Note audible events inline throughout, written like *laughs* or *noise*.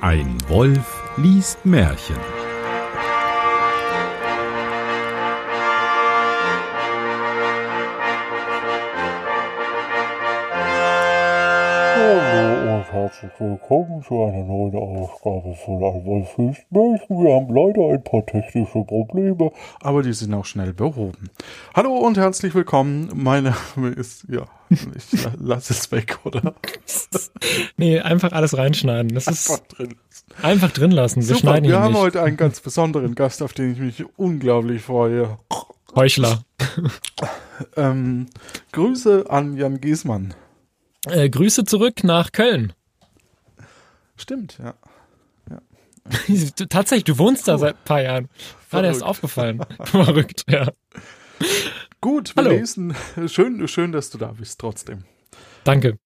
Ein Wolf liest Märchen. Hallo und herzlich willkommen zu einer neuen Ausgabe von Ein Wolf liest Märchen. Wir haben leider ein paar technische Probleme, aber die sind auch schnell behoben. Hallo und herzlich willkommen. Meine Name ist, ja, ich la- lass es weg, oder? Nee, einfach alles reinschneiden. Das ist Einfach drin. einfach drin lassen. Wir Super, wir haben nicht. heute einen ganz besonderen Gast, auf den ich mich unglaublich freue. Heuchler. Ähm, Grüße an Jan Giesmann. Äh, Grüße zurück nach Köln. Stimmt, ja. Du- *laughs* Tatsächlich, du wohnst da seit ein paar Jahren. Gerade erst Verrückt. aufgefallen. *laughs* Verrückt, ja. Gut, wir Hallo. lesen. Schön, schön, dass du da bist, trotzdem. Danke.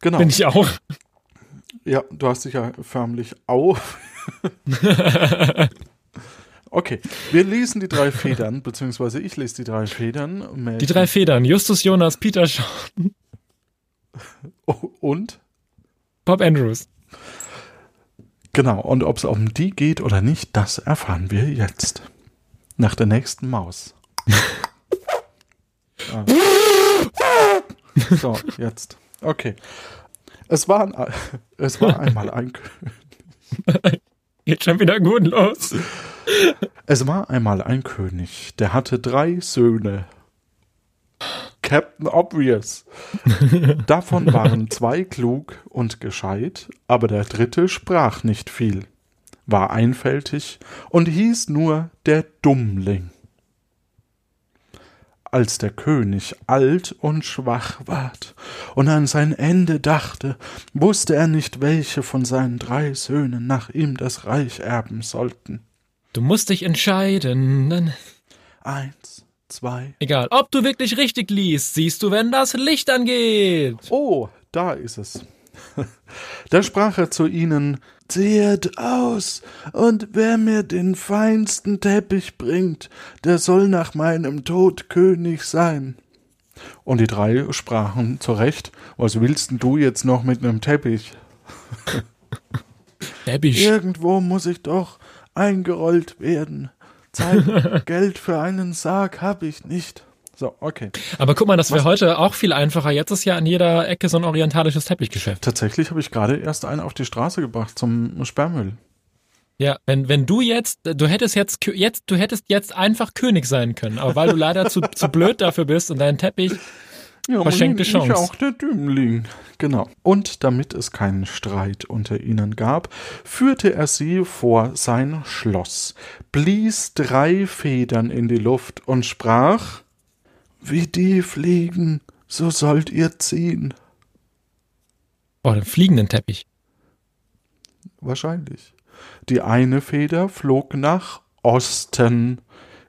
Genau. Bin ich auch. Ja, du hast dich ja förmlich auf. *laughs* Okay, wir lesen die drei Federn, beziehungsweise ich lese die drei Federn. Die drei Federn. Justus Jonas, Peter Shaw, *laughs* Oh, Und? Bob Andrews. Genau, und ob es um die geht oder nicht, das erfahren wir jetzt. Nach der nächsten Maus. *laughs* ah. So, jetzt. Okay. Es war, ein, *laughs* es war einmal ein König. *laughs* Geht schon wieder gut los. Es war einmal ein König, der hatte drei Söhne. Captain Obvious. Davon waren zwei klug und gescheit, aber der dritte sprach nicht viel, war einfältig und hieß nur der Dummling. Als der König alt und schwach ward und an sein Ende dachte, wusste er nicht, welche von seinen drei Söhnen nach ihm das Reich erben sollten. Du musst dich entscheiden. Eins, zwei. egal. Ob du wirklich richtig liest, siehst du, wenn das Licht angeht. Oh, da ist es. *laughs* Da sprach er zu ihnen, Sehet aus, und wer mir den feinsten Teppich bringt, der soll nach meinem Tod König sein. Und die drei sprachen zurecht, was willst denn du jetzt noch mit einem Teppich? *laughs* Debbie. Irgendwo muss ich doch eingerollt werden. Zeit, *laughs* Geld für einen Sarg hab ich nicht. So, okay. Aber guck mal, das wäre heute auch viel einfacher. Jetzt ist ja an jeder Ecke so ein orientalisches Teppichgeschäft. Tatsächlich habe ich gerade erst einen auf die Straße gebracht zum Sperrmüll. Ja, wenn, wenn du jetzt, du hättest jetzt, jetzt, du hättest jetzt einfach König sein können, aber weil du leider zu, zu blöd dafür bist und deinen Teppich, Ja, Verschenkte aber Chance. nicht auch der Dümmling. Genau. Und damit es keinen Streit unter ihnen gab, führte er sie vor sein Schloss, blies drei Federn in die Luft und sprach, wie die fliegen, so sollt ihr ziehen. oh, den fliegenden Teppich. Wahrscheinlich. Die eine Feder flog nach Osten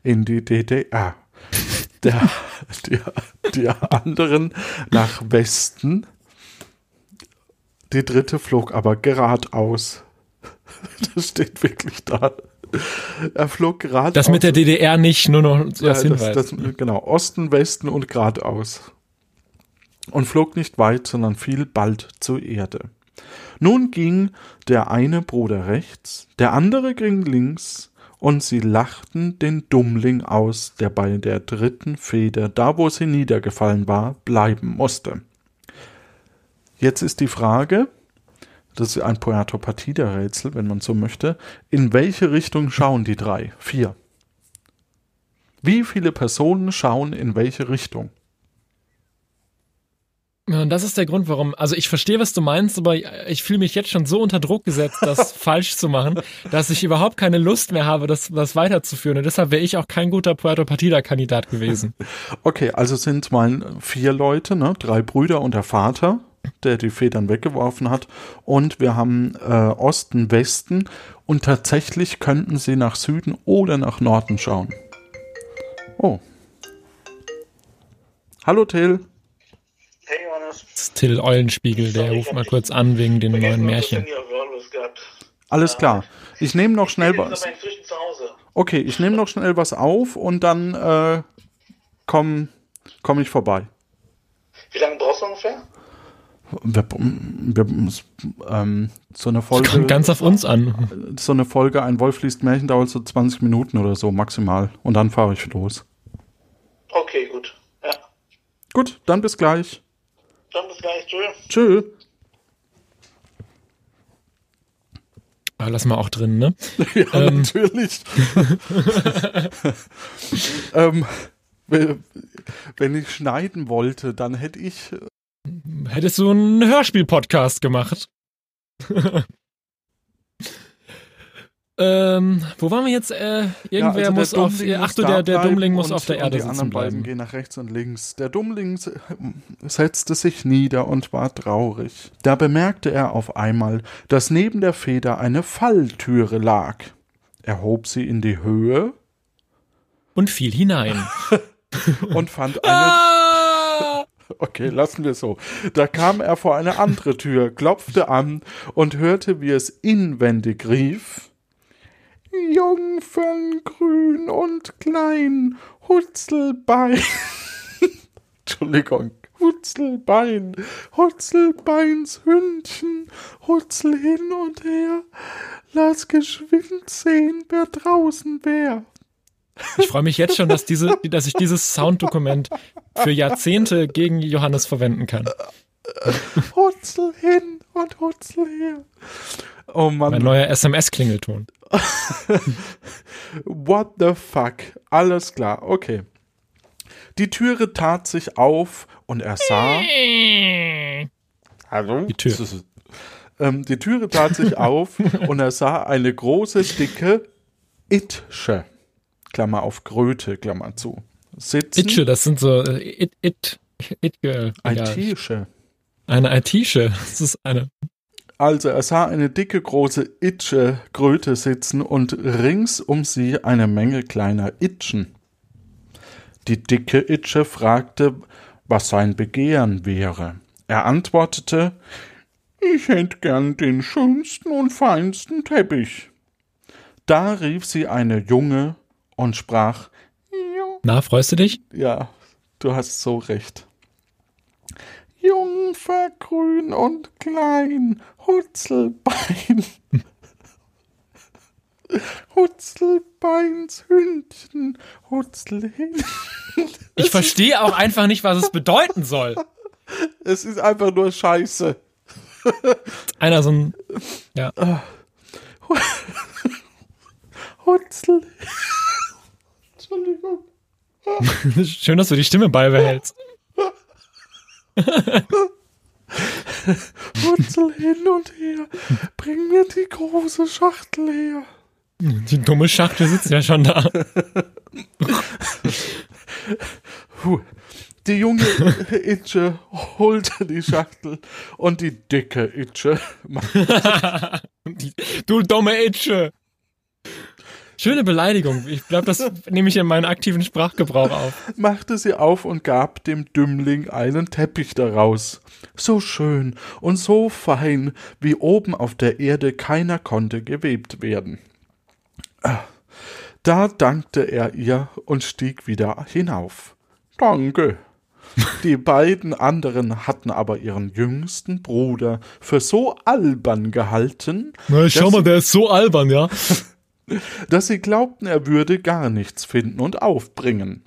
in die DDR. *laughs* Der, die, die anderen nach Westen. Die dritte flog aber geradeaus. *laughs* Das steht wirklich da. Er flog geradeaus. Das mit der DDR nicht, nur noch so ja, als das, Hinweis. das, genau, Osten, Westen und geradeaus. Und flog nicht weit, sondern fiel bald zur Erde. Nun ging der eine Bruder rechts, der andere ging links, und sie lachten den Dummling aus, der bei der dritten Feder, da wo sie niedergefallen war, bleiben musste. Jetzt ist die Frage, das ist ein Puerto Partida-Rätsel, wenn man so möchte, in welche Richtung schauen die drei? Vier. Wie viele Personen schauen in welche Richtung? Ja, und das ist der Grund, warum, also ich verstehe, was du meinst, aber ich fühle mich jetzt schon so unter Druck gesetzt, das *laughs* falsch zu machen, dass ich überhaupt keine Lust mehr habe, das, das weiterzuführen. Und deshalb wäre ich auch kein guter Puerto Partida-Kandidat gewesen. Okay, also sind mal vier Leute, ne? drei Brüder und der Vater, der die Federn weggeworfen hat. Und wir haben äh, Osten, Westen. Und tatsächlich könnten sie nach Süden oder nach Norden schauen. Oh. Hallo Till. Hey Johannes. Das ist Till Eulenspiegel, der ruft mal kurz an wegen den neuen Märchen. Alles klar. Ich nehme noch schnell was. Okay, ich nehme noch schnell was auf und dann äh, komme komm ich vorbei. Wie lange brauchst du? Wir, wir, ähm, so eine Folge. Kommt ganz auf uns an. So eine Folge, ein Wolf liest Märchen, dauert so 20 Minuten oder so maximal. Und dann fahre ich los. Okay, gut. Ja. Gut, dann bis gleich. Dann bis gleich. Tschüss. Tschö. Ah, lass mal auch drin, ne? *laughs* Ja, Ähm. natürlich. *laughs* *laughs* ähm, wenn wenn ich schneiden wollte, dann hätte ich. Hättest du einen Hörspiel-Podcast gemacht? *laughs* ähm, wo waren wir jetzt? Äh, irgendwer Ja, also der muss auf. Dummling Ach du, der, der Dummling muss auf der Erde Die sitzen anderen beiden bleiben. gehen nach rechts und links. Der Dummling se- setzte sich nieder und war traurig. Da bemerkte er auf einmal, dass neben der Feder eine Falltüre lag. Er hob sie in die Höhe Und fiel hinein. *laughs* und fand eine ah! *laughs* Okay, lassen wir so. Da kam er vor eine andere Tür, klopfte an und hörte, wie es inwendig rief. Jungfern grün und klein, Hutzelbein. *laughs* Entschuldigung. Hutzelbein, Hutzelbeins Hündchen, Hutzel hin und her, lass geschwind sehen, wer draußen wär. Ich freue mich jetzt schon, dass, diese, dass ich dieses Sounddokument für Jahrzehnte gegen Johannes verwenden kann. Hutzel hin und Hutzel her. Oh Mann. Mein neuer SMS-Klingelton. What the fuck? Alles klar, okay. Die Türe tat sich auf und er sah. Hallo? Die Tür. Ähm, die Türe tat sich auf und er sah eine große, dicke Itsche. Klammer auf Kröte, Klammer zu. Sitzen. Itche, das sind so äh, It, It, It Girl. Itische. Eine IT-Sche. Das ist eine. Also er sah eine dicke, große Itsche Kröte sitzen und rings um sie eine Menge kleiner Itschen. Die dicke Itsche fragte, was sein Begehren wäre. Er antwortete, ich hätt gern den schönsten und feinsten Teppich. Da rief sie eine Junge und sprach, Na, freust du dich? ja, du hast so recht. Jungfer, grün und klein, Hutzelbein. *laughs* Hutzelbeins Hündchen, Hutzel. Ich verstehe auch einfach nicht, was es bedeuten soll. Es ist einfach nur Scheiße. Einer so ein. Ja. Hutzel. *laughs* Schön, dass du die Stimme beibehältst. *laughs* Hutzel hin und her. Bring mir die große Schachtel her. Die dumme Schachtel sitzt ja schon da. Die junge Itsche holte die Schachtel und die dicke Itsche *laughs* Die, du dumme Itsche. Schöne Beleidigung. Ich glaube, das nehme ich in meinen aktiven Sprachgebrauch auf. machte sie auf und gab dem Dümmling einen Teppich daraus. So schön und so fein, wie oben auf der Erde keiner konnte gewebt werden. Da dankte er ihr und stieg wieder hinauf. Danke. Die beiden anderen hatten aber ihren jüngsten Bruder für so albern gehalten, Na, schau mal, der ist so albern, ja. Dass sie glaubten, er würde gar nichts finden und aufbringen.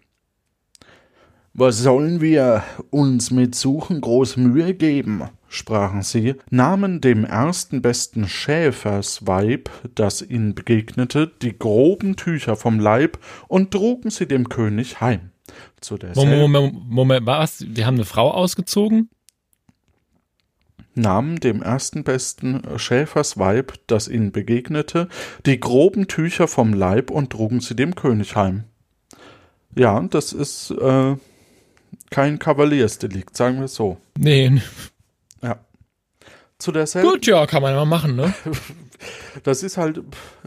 Was sollen wir uns mit Suchen groß Mühe geben? sprachen sie, nahmen dem ersten besten Schäfersweib, das ihnen begegnete, die groben Tücher vom Leib und trugen sie dem König heim. Zu Moment, Moment, Moment, was? Die haben eine Frau ausgezogen? Nahmen dem ersten besten Schäfersweib, das ihnen begegnete, die groben Tücher vom Leib und trugen sie dem König heim. Ja, das ist äh, kein Kavaliersdelikt, sagen wir so. Nee. Ja. Zu derselben, Gut, ja, kann man mal machen, ne? *laughs* das ist halt,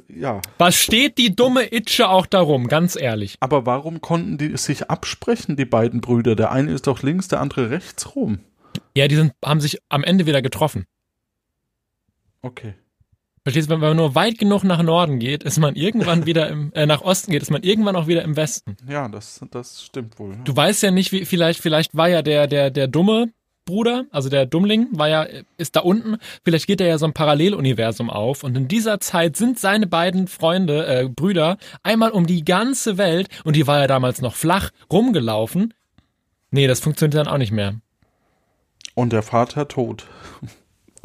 ja. Was steht die dumme Itsche auch darum, ganz ehrlich? Aber warum konnten die sich absprechen, die beiden Brüder? Der eine ist doch links, der andere rechts rum. Ja, die sind, haben sich am Ende wieder getroffen. Okay. Verstehst du, wenn man nur weit genug nach Norden geht, ist man irgendwann *laughs* wieder im, äh, nach Osten geht, ist man irgendwann auch wieder im Westen. Ja, das, das stimmt wohl. Du weißt ja nicht, wie, vielleicht, vielleicht war ja der, der, der Dumme, Bruder, also der Dummling, war ja, ist da unten. Vielleicht geht er ja so ein Paralleluniversum auf. Und in dieser Zeit sind seine beiden Freunde, äh, Brüder, einmal um die ganze Welt, und die war ja damals noch flach, rumgelaufen. Nee, das funktioniert dann auch nicht mehr. Und der Vater tot.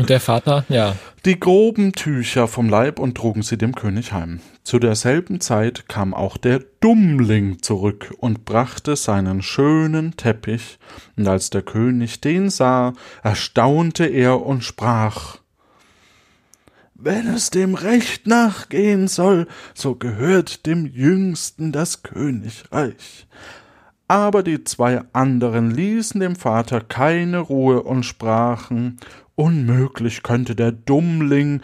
Und der Vater, ja. Die groben Tücher vom Leib und trugen sie dem König heim. Zu derselben Zeit kam auch der Dummling zurück und brachte seinen schönen Teppich, und als der König den sah, erstaunte er und sprach Wenn es dem Recht nachgehen soll, so gehört dem Jüngsten das Königreich. Aber die zwei anderen ließen dem Vater keine Ruhe und sprachen Unmöglich könnte der Dummling,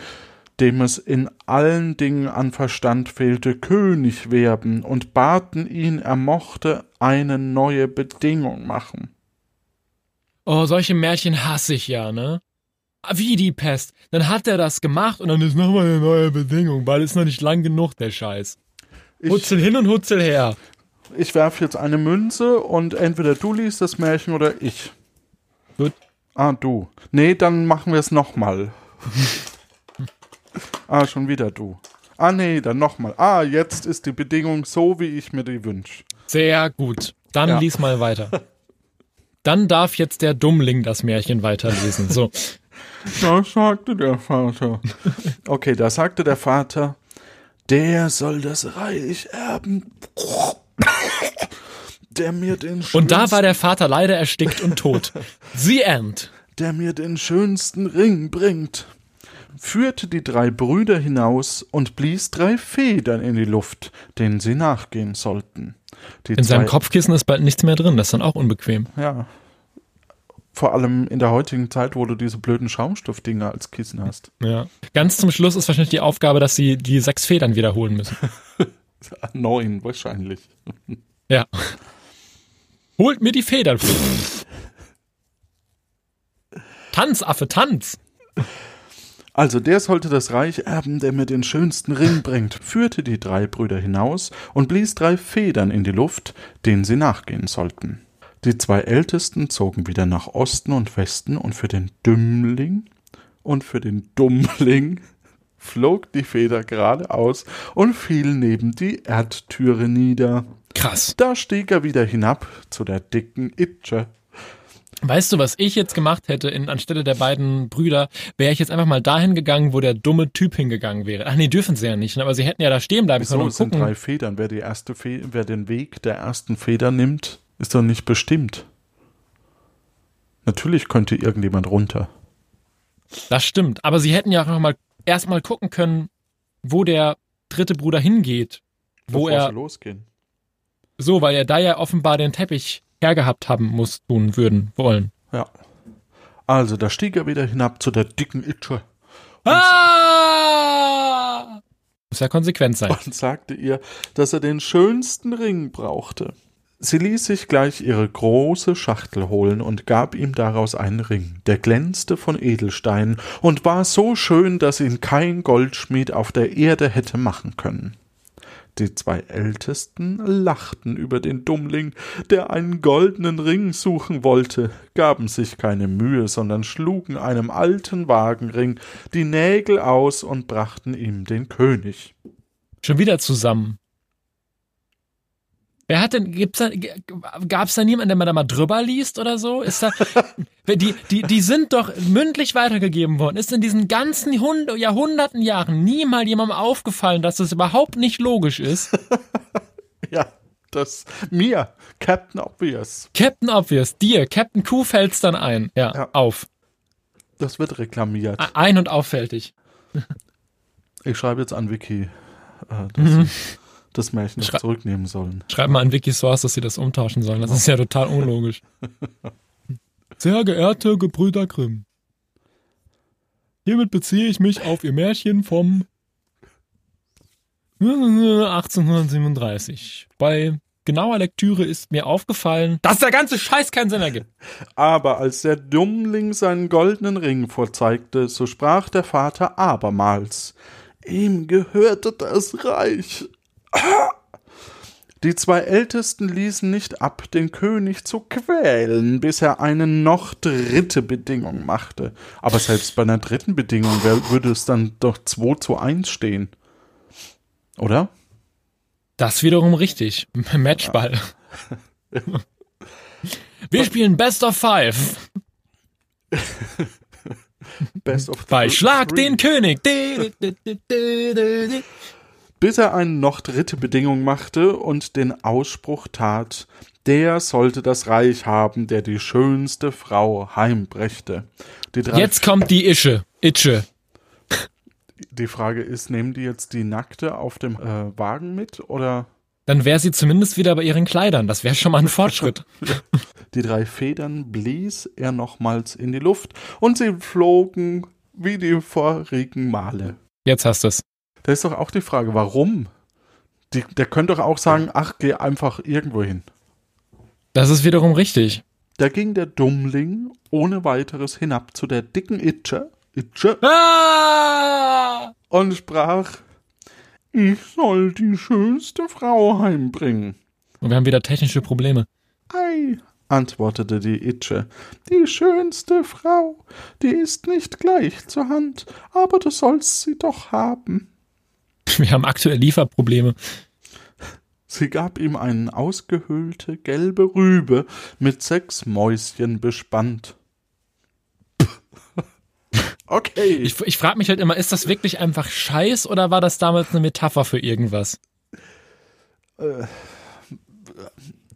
dem es in allen Dingen an Verstand fehlte, König werden und baten ihn, er mochte eine neue Bedingung machen. Oh, solche Märchen hasse ich ja, ne? Wie die Pest. Dann hat er das gemacht und dann ist nochmal eine neue Bedingung, weil es noch nicht lang genug, der Scheiß. Ich, Hutzel hin und Hutzel her. Ich werfe jetzt eine Münze und entweder du liest das Märchen oder ich. Gut. Ah, du. Nee, dann machen wir es nochmal. *laughs* ah, schon wieder du. Ah, nee, dann nochmal. Ah, jetzt ist die Bedingung so, wie ich mir die wünsche. Sehr gut. Dann Ja. lies mal weiter. *laughs* Dann darf jetzt der Dummling das Märchen weiterlesen. So. *laughs* Das sagte der Vater. Okay, da sagte der Vater, der soll das Reich erben, der mir den Und da war der Vater leider erstickt und tot. The End. der mir den schönsten Ring bringt, führte die drei Brüder hinaus und blies drei Federn in die Luft, denen sie nachgehen sollten. Die In seinem Kopfkissen ist bald nichts mehr drin. Das ist dann auch unbequem. Ja. Vor allem in der heutigen Zeit, wo du diese blöden Schaumstoffdinger als Kissen hast. Ja. Ganz zum Schluss ist wahrscheinlich die Aufgabe, dass sie die sechs Federn wiederholen müssen. *laughs* *laughs* Neun wahrscheinlich. Ja. Holt mir die Federn. Tanz, Affe, tanz. Also der sollte das Reich erben, der mir den schönsten Ring bringt, führte die drei Brüder hinaus und blies drei Federn in die Luft, denen sie nachgehen sollten. Die zwei Ältesten zogen wieder nach Osten und Westen, und für den Dümmling und für den Dummling flog die Feder geradeaus und fiel neben die Erdtüre nieder. Krass. Da stieg er wieder hinab zu der dicken Itsche. Weißt du, was ich jetzt gemacht hätte in, anstelle der beiden Brüder? Wäre ich jetzt einfach mal dahin gegangen, wo der dumme Typ hingegangen wäre. Ach nee, dürfen sie ja nicht, ne? aber sie hätten ja da stehen bleiben können Wieso? und Es sind gucken. drei Federn. Wer, die erste Fe wer den Weg der ersten Feder nimmt, ist doch nicht bestimmt. Natürlich könnte irgendjemand runter. Das stimmt. Aber sie hätten ja auch noch mal erstmal gucken können, wo der dritte Bruder hingeht. Wo bevor er, losgehen. so, weil er da ja offenbar den Teppich hergehabt haben muss, tun würden, wollen. Ja. Also, da stieg er wieder hinab zu der dicken Itsche Ah! *laughs* Muss ja konsequent sein. und sagte ihr, dass er den schönsten Ring brauchte. Sie ließ sich gleich ihre große Schachtel holen und gab ihm daraus einen Ring, der glänzte von Edelsteinen und war so schön, dass ihn kein Goldschmied auf der Erde hätte machen können. Die zwei Ältesten lachten über den Dummling, der einen goldenen Ring suchen wollte, gaben sich keine Mühe, sondern schlugen einem alten Wagenring die Nägel aus und brachten ihm den König. Schon wieder zusammen. Wer hat denn, gibt's da, gab's da niemanden, der mal da mal drüber liest oder so? Ist da, *laughs* die, die, die sind doch mündlich weitergegeben worden. Ist in diesen ganzen Hund, Jahrhunderten Jahren nie mal jemandem aufgefallen, dass das überhaupt nicht logisch ist? *laughs* Ja, das mir, Captain Obvious. Captain Obvious, dir, Captain Q fällt's dann ein. Ja, Ja. auf. Das wird reklamiert. Ein- und auffällig. Ich schreibe jetzt an Wiki, äh, *laughs* das Märchen Schrei- zurücknehmen sollen. Schreib mal an Wikisource, dass sie das umtauschen sollen. Das ist ja total unlogisch. *laughs* Sehr geehrte Gebrüder Grimm. Hiermit beziehe ich mich auf ihr Märchen vom *laughs* 1837. Bei genauer Lektüre ist mir aufgefallen, dass der ganze Scheiß keinen Sinn ergibt. Aber als der Dummling seinen goldenen Ring vorzeigte, so sprach der Vater abermals, ihm gehörte das Reich. Die zwei Ältesten ließen nicht ab, den König zu quälen, bis er eine noch dritte Bedingung machte. Aber selbst bei einer dritten Bedingung würde es dann doch 2 zu 1 stehen. Oder? Das wiederum richtig. *laughs* Matchball. *laughs* Wir spielen Best of Five. Best of Bei Schlag three. den König. *laughs* bis er eine noch dritte Bedingung machte und den Ausspruch tat, der sollte das Reich haben, der die schönste Frau heimbrächte. Jetzt kommt die Ische. Itsche. die Frage ist, nehmen die jetzt die Nackte auf dem äh, Wagen mit oder Dann wäre sie zumindest wieder bei ihren Kleidern. Das wäre schon mal ein Fortschritt. *laughs* die drei Federn blies er nochmals in die Luft und sie flogen wie die vorigen Male. Jetzt hast du's. Da ist doch auch die Frage, warum? Die, der könnte doch auch sagen, ach, geh einfach irgendwo hin. Das ist wiederum richtig. Da ging der Dummling ohne weiteres hinab zu der dicken Itsche, Itsche Ah! und sprach, ich soll die schönste Frau heimbringen. Und wir haben wieder technische Probleme. Ei, antwortete die Itsche, die schönste Frau, die ist nicht gleich zur Hand, aber du sollst sie doch haben. *laughs* Wir haben aktuell Lieferprobleme. Sie gab ihm eine ausgehöhlte gelbe Rübe mit sechs Mäuschen bespannt. *laughs* Okay. Ich, ich frage mich halt immer, ist das wirklich einfach Scheiß oder war das damals eine Metapher für irgendwas? Äh.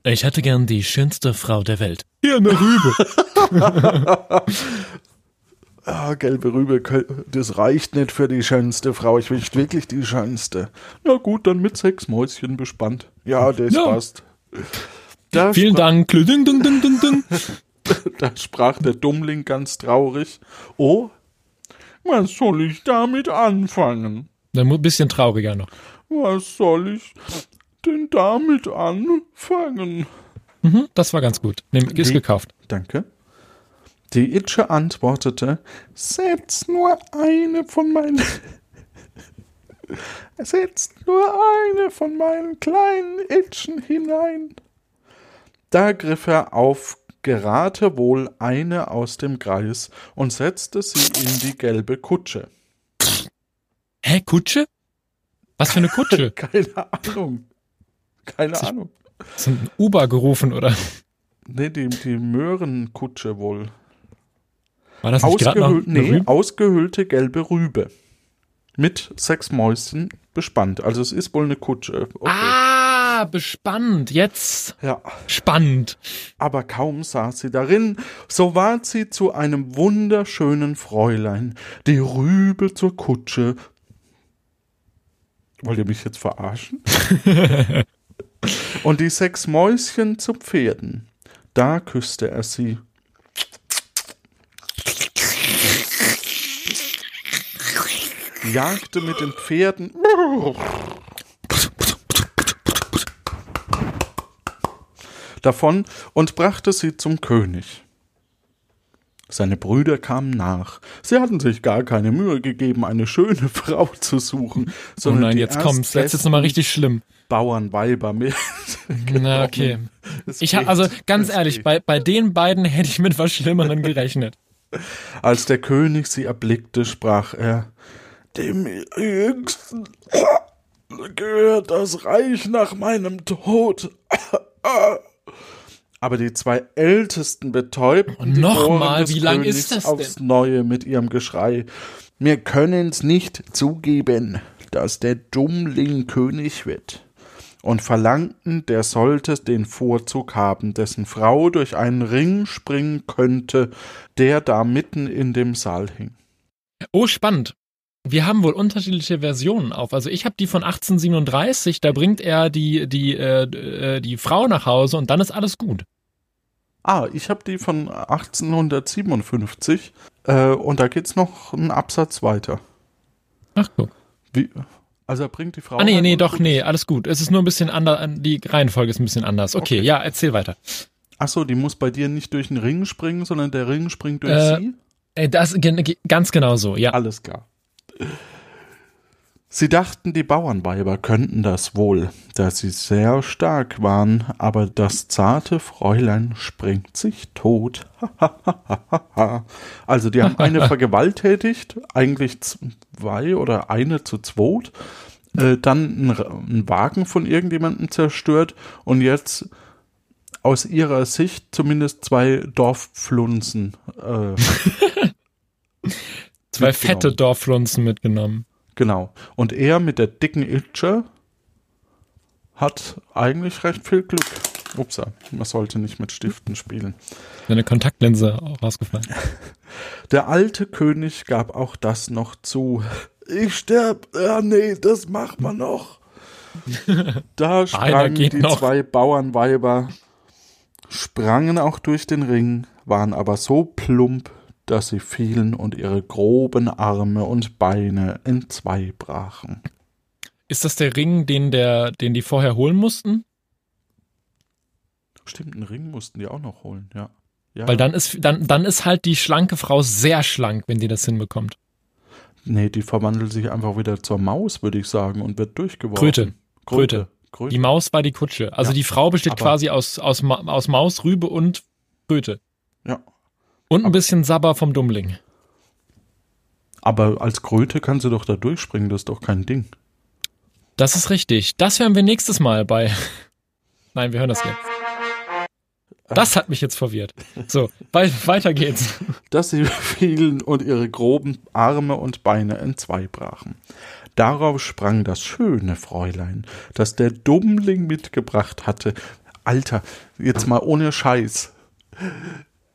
Ich hätte gern die schönste Frau der Welt. Hier eine Rübe. *laughs* Ah, gelbe Rübe, das reicht nicht für die schönste Frau. Ich will wirklich die schönste. Na gut, dann mit sechs Mäuschen bespannt. Ja, das Ja. passt. Da, Vielen Dank. *laughs* Da sprach der Dummling ganz traurig. Oh, was soll ich damit anfangen? Dann ein bisschen trauriger noch. Was soll ich denn damit anfangen? Mhm, das war ganz gut. Nehm, ist Wie- gekauft. Danke. Die Itsche antwortete, setz nur eine von meinen... *laughs* setz nur eine von meinen kleinen Itchen hinein. Da griff er auf Geratewohl eine aus dem Kreis und setzte sie in die gelbe Kutsche. Hä, Kutsche? Was für eine Kutsche? *laughs* Keine Ahnung. Keine Ahnung. Ist ein Uber gerufen oder? Nee, die, die Möhrenkutsche wohl. War das nicht eine nee, ausgehöhlte gelbe Rübe. Mit sechs Mäuschen bespannt. Also es ist wohl eine Kutsche. Okay. Ah, bespannt. Jetzt Ja, spannend. aber kaum saß sie darin, so ward sie zu einem wunderschönen Fräulein, die Rübe zur Kutsche. Wollt ihr mich jetzt verarschen? *laughs* Und die sechs Mäuschen zu Pferden. Da küsste er sie. Jagte mit den Pferden. davon und brachte sie zum König. Seine Brüder kamen nach. Sie hatten sich gar keine Mühe gegeben, eine schöne *laughs* Frau zu suchen, Oh sondern nein, die jetzt kommt's. Jetzt ist nochmal richtig schlimm. Bauernweiber mit. *laughs* Na, okay. Es Ich geht, also ganz ehrlich, geht. bei, bei den beiden hätte ich mit was Schlimmerem gerechnet. Als der König sie erblickte, sprach er, dem Jüngsten *laughs* gehört das Reich nach meinem Tod. *laughs* Aber die zwei Ältesten betäubten Und die noch Ohren mal, des wie lang Königs ist das aufs denn? Neue mit ihrem Geschrei. Wir können's nicht zugeben, dass der Dummling König wird. Und verlangten, der sollte den Vorzug haben, dessen Frau durch einen Ring springen könnte, der da mitten in dem Saal hing. Oh, spannend. Wir haben wohl unterschiedliche Versionen auf. Also ich habe die von 1837, da bringt er die, die, äh, äh, die Frau nach Hause und dann ist alles gut. Ah, ich habe die von 1857 äh, und da geht's noch einen Absatz weiter. Ach guck. Wie, also er bringt die Frau. Ah nee, nee, doch, nee, alles gut. Es ist nur ein bisschen anders, die Reihenfolge ist ein bisschen anders. Okay, Okay. ja, erzähl weiter. Ach so, die muss bei dir nicht durch den Ring springen, sondern der Ring springt durch Äh, sie? Äh, Das ganz genau so, ja. Alles klar. Sie dachten, die Bauernweiber könnten das wohl, da sie sehr stark waren, aber das zarte Fräulein springt sich tot. also die haben eine *laughs* vergewalttätigt, eigentlich zwei oder eine zu zweit, äh, dann einen Wagen von irgendjemandem zerstört und jetzt aus ihrer Sicht zumindest zwei Dorfflunzen. Äh, *laughs* zwei fette Dorfflunzen mitgenommen. Genau. Und er mit der dicken Itche hat eigentlich recht viel Glück. Upsa, man sollte nicht mit Stiften spielen. Seine Kontaktlinse rausgefallen. *laughs* Der alte König gab auch das noch zu. Ich sterb. Ja, nee, das macht man noch. *laughs* Da sprangen die noch. zwei Bauernweiber, sprangen auch durch den Ring, waren aber so plump, dass sie fielen und ihre groben Arme und Beine in zwei brachen. Ist das der Ring, den, der, den die vorher holen mussten? Stimmt, einen Ring mussten die auch noch holen, ja. ja. Weil dann ist, dann, dann ist halt die schlanke Frau sehr schlank, wenn die das hinbekommt. Nee, die verwandelt sich einfach wieder zur Maus, würde ich sagen, und wird durchgeworfen. Kröte. Kröte. Kröte. Die Maus war die Kutsche. Also ja, die Frau besteht quasi aus, aus, aus Maus, Rübe und Kröte. Ja, und ein bisschen Sabber vom Dummling. Aber als Kröte kann sie doch da durchspringen, das ist doch kein Ding. Das ist richtig. Das hören wir nächstes Mal bei. *laughs* Nein, wir hören das jetzt. Das hat mich jetzt verwirrt. So, weiter geht's. *laughs* Dass sie fielen und ihre groben Arme und Beine entzwei brachen. Darauf sprang das schöne Fräulein, das der Dummling mitgebracht hatte. Alter, jetzt mal ohne Scheiß.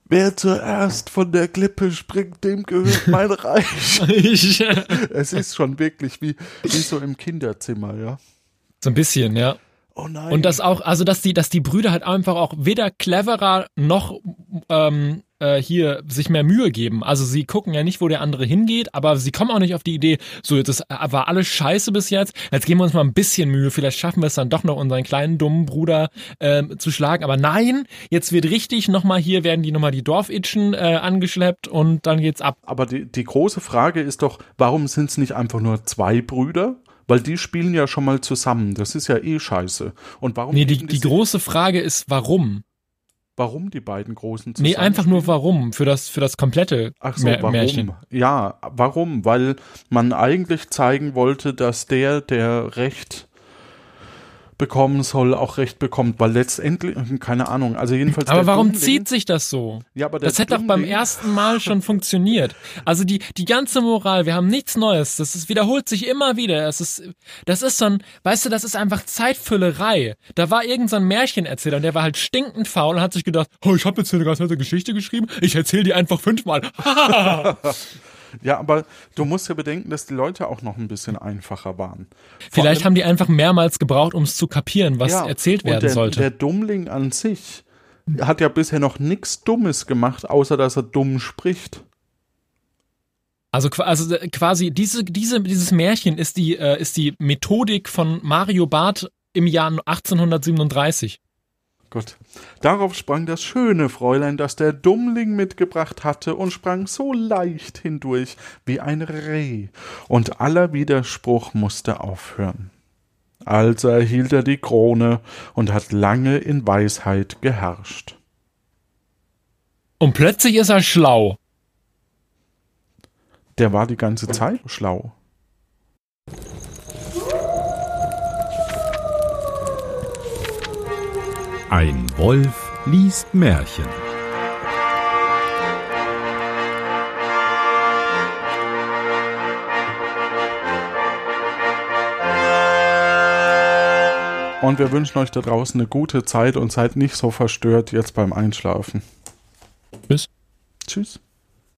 Wer zuerst von der Klippe springt, dem gehört mein *laughs* Reich. es ist schon wirklich wie, wie so im Kinderzimmer, ja. So ein bisschen, ja. Oh nein. Und das auch, also dass die, dass die Brüder halt einfach auch weder cleverer noch ähm, äh, hier sich mehr Mühe geben. Also sie gucken ja nicht, wo der andere hingeht, aber sie kommen auch nicht auf die Idee, so das war alles scheiße bis jetzt, jetzt geben wir uns mal ein bisschen Mühe, vielleicht schaffen wir es dann doch noch, unseren kleinen dummen Bruder äh, zu schlagen. Aber nein, jetzt wird richtig nochmal hier, werden die nochmal die Dorfitschen äh, angeschleppt und dann geht's ab. Aber die, die große Frage ist doch, warum sind es nicht einfach nur zwei Brüder? Weil die spielen ja schon mal zusammen. Das ist ja eh scheiße. Und warum? Nee, die, die, die große Frage ist, warum? Warum die beiden großen zusammen? Nee, einfach nur warum. Für das, für das komplette Ach so, warum? Märchen. Ja, warum? Weil man eigentlich zeigen wollte, dass der, der Recht bekommen soll, auch Recht bekommt, weil letztendlich, keine Ahnung, also jedenfalls. Aber warum Dummling, zieht sich das so? Ja, aber das hätte doch beim ersten Mal schon funktioniert. Also die, die ganze Moral, wir haben nichts Neues, das ist, wiederholt sich immer wieder. Es ist, das ist so ein, weißt du, das ist einfach Zeitfüllerei. Da war irgendein so Märchenerzähler und der war halt stinkend faul und hat sich gedacht, oh, ich habe jetzt hier eine ganz nette Geschichte geschrieben, ich erzähle die einfach fünfmal. *laughs* *laughs* Ja, aber du musst ja bedenken, dass die Leute auch noch ein bisschen einfacher waren. Vor Vielleicht allem, haben die einfach mehrmals gebraucht, um es zu kapieren, was ja, erzählt werden der, sollte. Der Dummling an sich hat ja bisher noch nichts Dummes gemacht, außer dass er dumm spricht. Also, also quasi diese, diese, dieses Märchen ist die, äh, ist die Methodik von Mario Barth im Jahr 1837. Gut. Darauf sprang das schöne Fräulein, das der Dummling mitgebracht hatte, und sprang so leicht hindurch wie ein Reh, und aller Widerspruch musste aufhören. Also erhielt er die Krone und hat lange in Weisheit geherrscht. Und plötzlich ist er schlau. Der war die ganze Zeit schlau. Ein Wolf liest Märchen. Und wir wünschen euch da draußen eine gute Zeit und seid nicht so verstört jetzt beim Einschlafen. Tschüss. Tschüss.